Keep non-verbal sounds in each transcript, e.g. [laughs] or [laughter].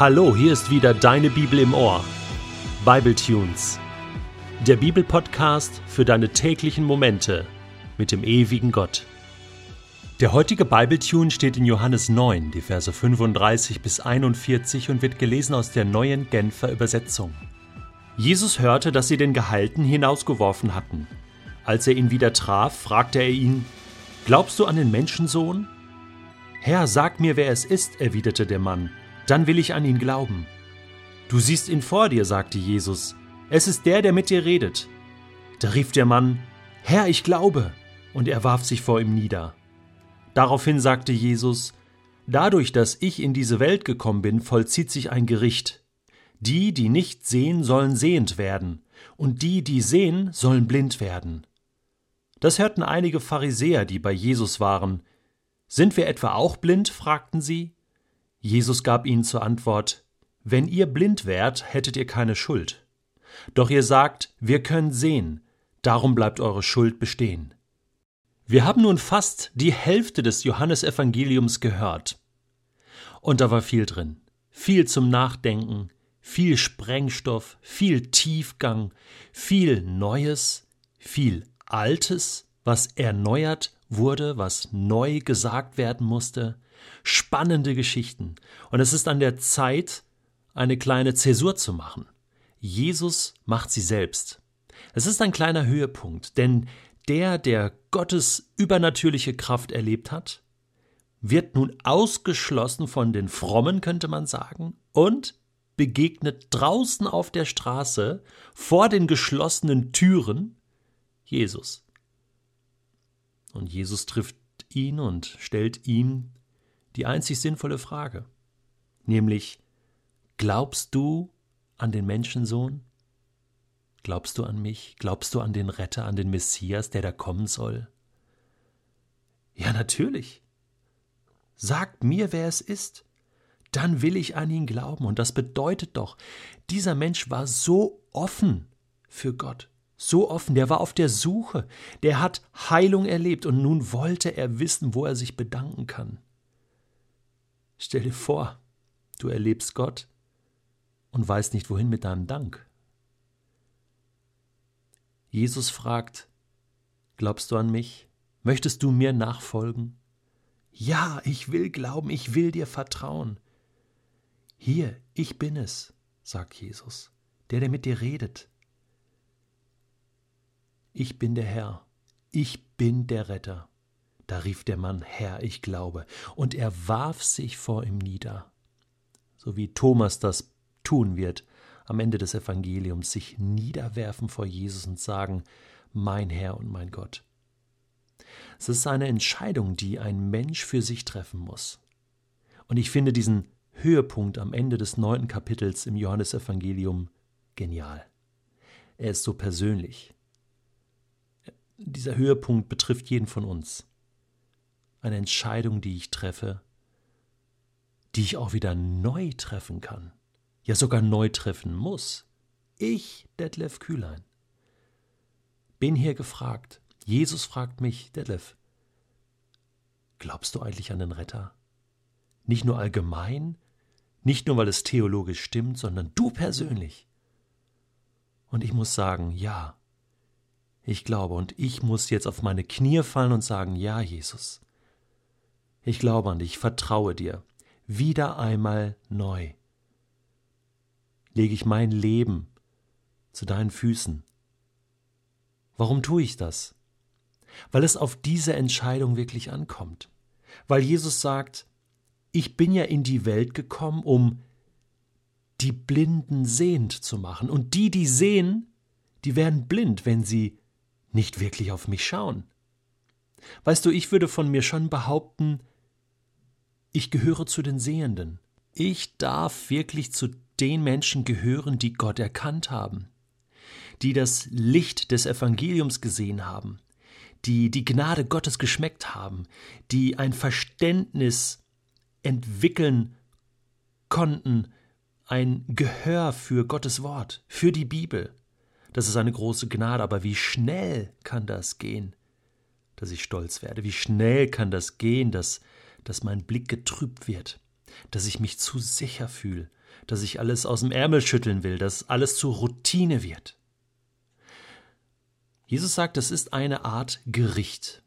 Hallo, hier ist wieder deine Bibel im Ohr. Bible Tunes. Der Bibelpodcast für deine täglichen Momente mit dem ewigen Gott. Der heutige Bibletune steht in Johannes 9, die Verse 35 bis 41 und wird gelesen aus der neuen Genfer Übersetzung. Jesus hörte, dass sie den Gehalten hinausgeworfen hatten. Als er ihn wieder traf, fragte er ihn: Glaubst du an den Menschensohn? Herr, sag mir, wer es ist, erwiderte der Mann, dann will ich an ihn glauben. Du siehst ihn vor dir, sagte Jesus, es ist der, der mit dir redet. Da rief der Mann, Herr, ich glaube, und er warf sich vor ihm nieder. Daraufhin sagte Jesus, Dadurch, dass ich in diese Welt gekommen bin, vollzieht sich ein Gericht. Die, die nicht sehen, sollen sehend werden, und die, die sehen, sollen blind werden. Das hörten einige Pharisäer, die bei Jesus waren, sind wir etwa auch blind? fragten sie. Jesus gab ihnen zur Antwort Wenn ihr blind wärt, hättet ihr keine Schuld. Doch ihr sagt, wir können sehen, darum bleibt eure Schuld bestehen. Wir haben nun fast die Hälfte des Johannesevangeliums gehört. Und da war viel drin. Viel zum Nachdenken, viel Sprengstoff, viel Tiefgang, viel Neues, viel Altes, was erneuert wurde, was neu gesagt werden musste, spannende Geschichten. Und es ist an der Zeit, eine kleine Zäsur zu machen. Jesus macht sie selbst. Es ist ein kleiner Höhepunkt, denn der, der Gottes übernatürliche Kraft erlebt hat, wird nun ausgeschlossen von den Frommen, könnte man sagen, und begegnet draußen auf der Straße vor den geschlossenen Türen Jesus. Und Jesus trifft ihn und stellt ihm die einzig sinnvolle Frage, nämlich Glaubst du an den Menschensohn? Glaubst du an mich? Glaubst du an den Retter, an den Messias, der da kommen soll? Ja, natürlich. Sagt mir, wer es ist. Dann will ich an ihn glauben. Und das bedeutet doch, dieser Mensch war so offen für Gott so offen, der war auf der Suche, der hat Heilung erlebt und nun wollte er wissen, wo er sich bedanken kann. Stell dir vor, du erlebst Gott und weißt nicht, wohin mit deinem Dank. Jesus fragt, Glaubst du an mich? Möchtest du mir nachfolgen? Ja, ich will glauben, ich will dir vertrauen. Hier, ich bin es, sagt Jesus, der, der mit dir redet, ich bin der Herr, ich bin der Retter. Da rief der Mann, Herr, ich glaube, und er warf sich vor ihm nieder, so wie Thomas das tun wird am Ende des Evangeliums, sich niederwerfen vor Jesus und sagen, mein Herr und mein Gott. Es ist eine Entscheidung, die ein Mensch für sich treffen muss. Und ich finde diesen Höhepunkt am Ende des neunten Kapitels im Johannesevangelium genial. Er ist so persönlich dieser Höhepunkt betrifft jeden von uns. Eine Entscheidung, die ich treffe, die ich auch wieder neu treffen kann. Ja, sogar neu treffen muss. Ich, Detlef Kühlein, bin hier gefragt. Jesus fragt mich, Detlef, glaubst du eigentlich an den Retter? Nicht nur allgemein, nicht nur weil es theologisch stimmt, sondern du persönlich. Und ich muss sagen, ja, ich glaube und ich muss jetzt auf meine Knie fallen und sagen, ja, Jesus, ich glaube an dich, ich vertraue dir, wieder einmal neu. Lege ich mein Leben zu deinen Füßen. Warum tue ich das? Weil es auf diese Entscheidung wirklich ankommt. Weil Jesus sagt, ich bin ja in die Welt gekommen, um die Blinden sehend zu machen. Und die, die sehen, die werden blind, wenn sie nicht wirklich auf mich schauen. Weißt du, ich würde von mir schon behaupten, ich gehöre zu den Sehenden. Ich darf wirklich zu den Menschen gehören, die Gott erkannt haben, die das Licht des Evangeliums gesehen haben, die die Gnade Gottes geschmeckt haben, die ein Verständnis entwickeln konnten, ein Gehör für Gottes Wort, für die Bibel. Das ist eine große Gnade, aber wie schnell kann das gehen, dass ich stolz werde? Wie schnell kann das gehen, dass, dass mein Blick getrübt wird, dass ich mich zu sicher fühle, dass ich alles aus dem Ärmel schütteln will, dass alles zur Routine wird. Jesus sagt, das ist eine Art Gericht.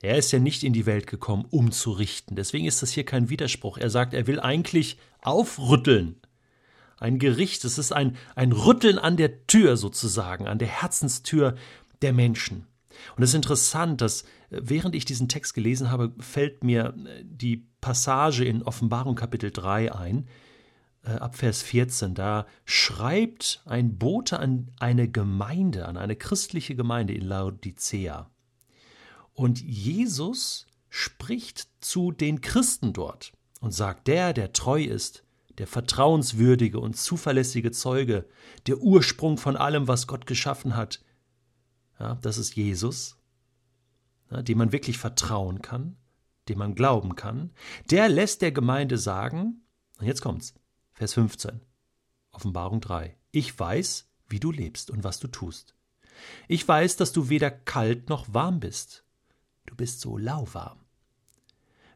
Er ist ja nicht in die Welt gekommen, um zu richten. Deswegen ist das hier kein Widerspruch. Er sagt, er will eigentlich aufrütteln. Ein Gericht, es ist ein, ein Rütteln an der Tür sozusagen, an der Herzenstür der Menschen. Und es ist interessant, dass äh, während ich diesen Text gelesen habe, fällt mir äh, die Passage in Offenbarung Kapitel 3 ein, äh, ab Vers 14. Da schreibt ein Bote an eine Gemeinde, an eine christliche Gemeinde in Laodicea. Und Jesus spricht zu den Christen dort und sagt, der, der treu ist, der vertrauenswürdige und zuverlässige Zeuge, der Ursprung von allem, was Gott geschaffen hat, ja, das ist Jesus, ja, dem man wirklich vertrauen kann, dem man glauben kann, der lässt der Gemeinde sagen, und jetzt kommt's, Vers 15, Offenbarung 3, ich weiß, wie du lebst und was du tust. Ich weiß, dass du weder kalt noch warm bist. Du bist so lauwarm.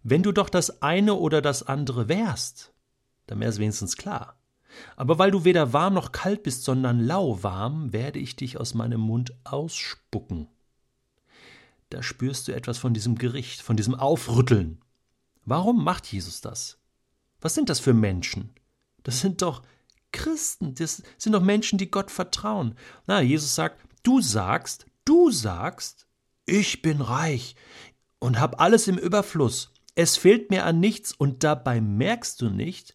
Wenn du doch das eine oder das andere wärst, dann wäre es wenigstens klar. Aber weil du weder warm noch kalt bist, sondern lauwarm, werde ich dich aus meinem Mund ausspucken. Da spürst du etwas von diesem Gericht, von diesem Aufrütteln. Warum macht Jesus das? Was sind das für Menschen? Das sind doch Christen, das sind doch Menschen, die Gott vertrauen. Na, Jesus sagt, du sagst, du sagst, ich bin reich und hab alles im Überfluss. Es fehlt mir an nichts und dabei merkst du nicht,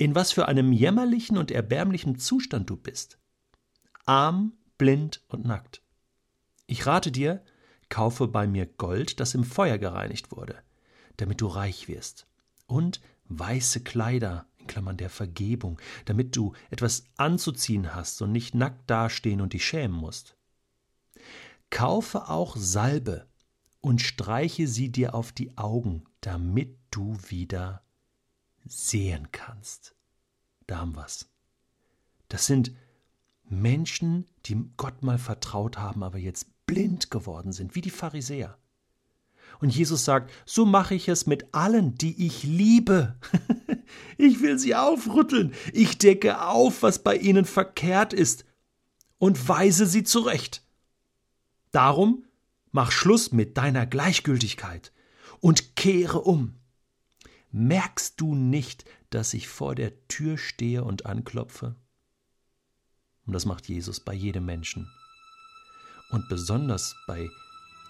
in was für einem jämmerlichen und erbärmlichen Zustand du bist. Arm, blind und nackt. Ich rate dir, kaufe bei mir Gold, das im Feuer gereinigt wurde, damit du reich wirst, und weiße Kleider, in Klammern der Vergebung, damit du etwas anzuziehen hast und nicht nackt dastehen und dich schämen musst. Kaufe auch Salbe und streiche sie dir auf die Augen, damit du wieder sehen kannst. Da haben wir's. Das sind Menschen, die Gott mal vertraut haben, aber jetzt blind geworden sind, wie die Pharisäer. Und Jesus sagt, so mache ich es mit allen, die ich liebe. [laughs] ich will sie aufrütteln. Ich decke auf, was bei ihnen verkehrt ist und weise sie zurecht. Darum mach Schluss mit deiner Gleichgültigkeit und kehre um. Merkst du nicht, dass ich vor der Tür stehe und anklopfe? Und das macht Jesus bei jedem Menschen. Und besonders bei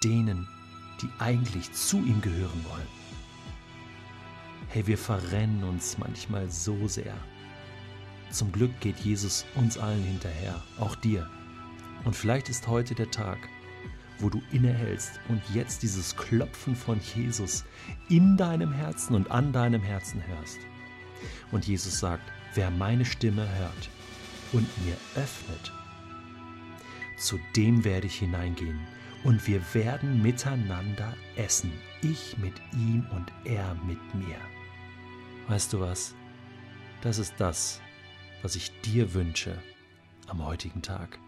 denen, die eigentlich zu ihm gehören wollen. Hey, wir verrennen uns manchmal so sehr. Zum Glück geht Jesus uns allen hinterher, auch dir. Und vielleicht ist heute der Tag, wo du innehältst und jetzt dieses Klopfen von Jesus in deinem Herzen und an deinem Herzen hörst. Und Jesus sagt, wer meine Stimme hört und mir öffnet, zu dem werde ich hineingehen und wir werden miteinander essen, ich mit ihm und er mit mir. Weißt du was? Das ist das, was ich dir wünsche am heutigen Tag.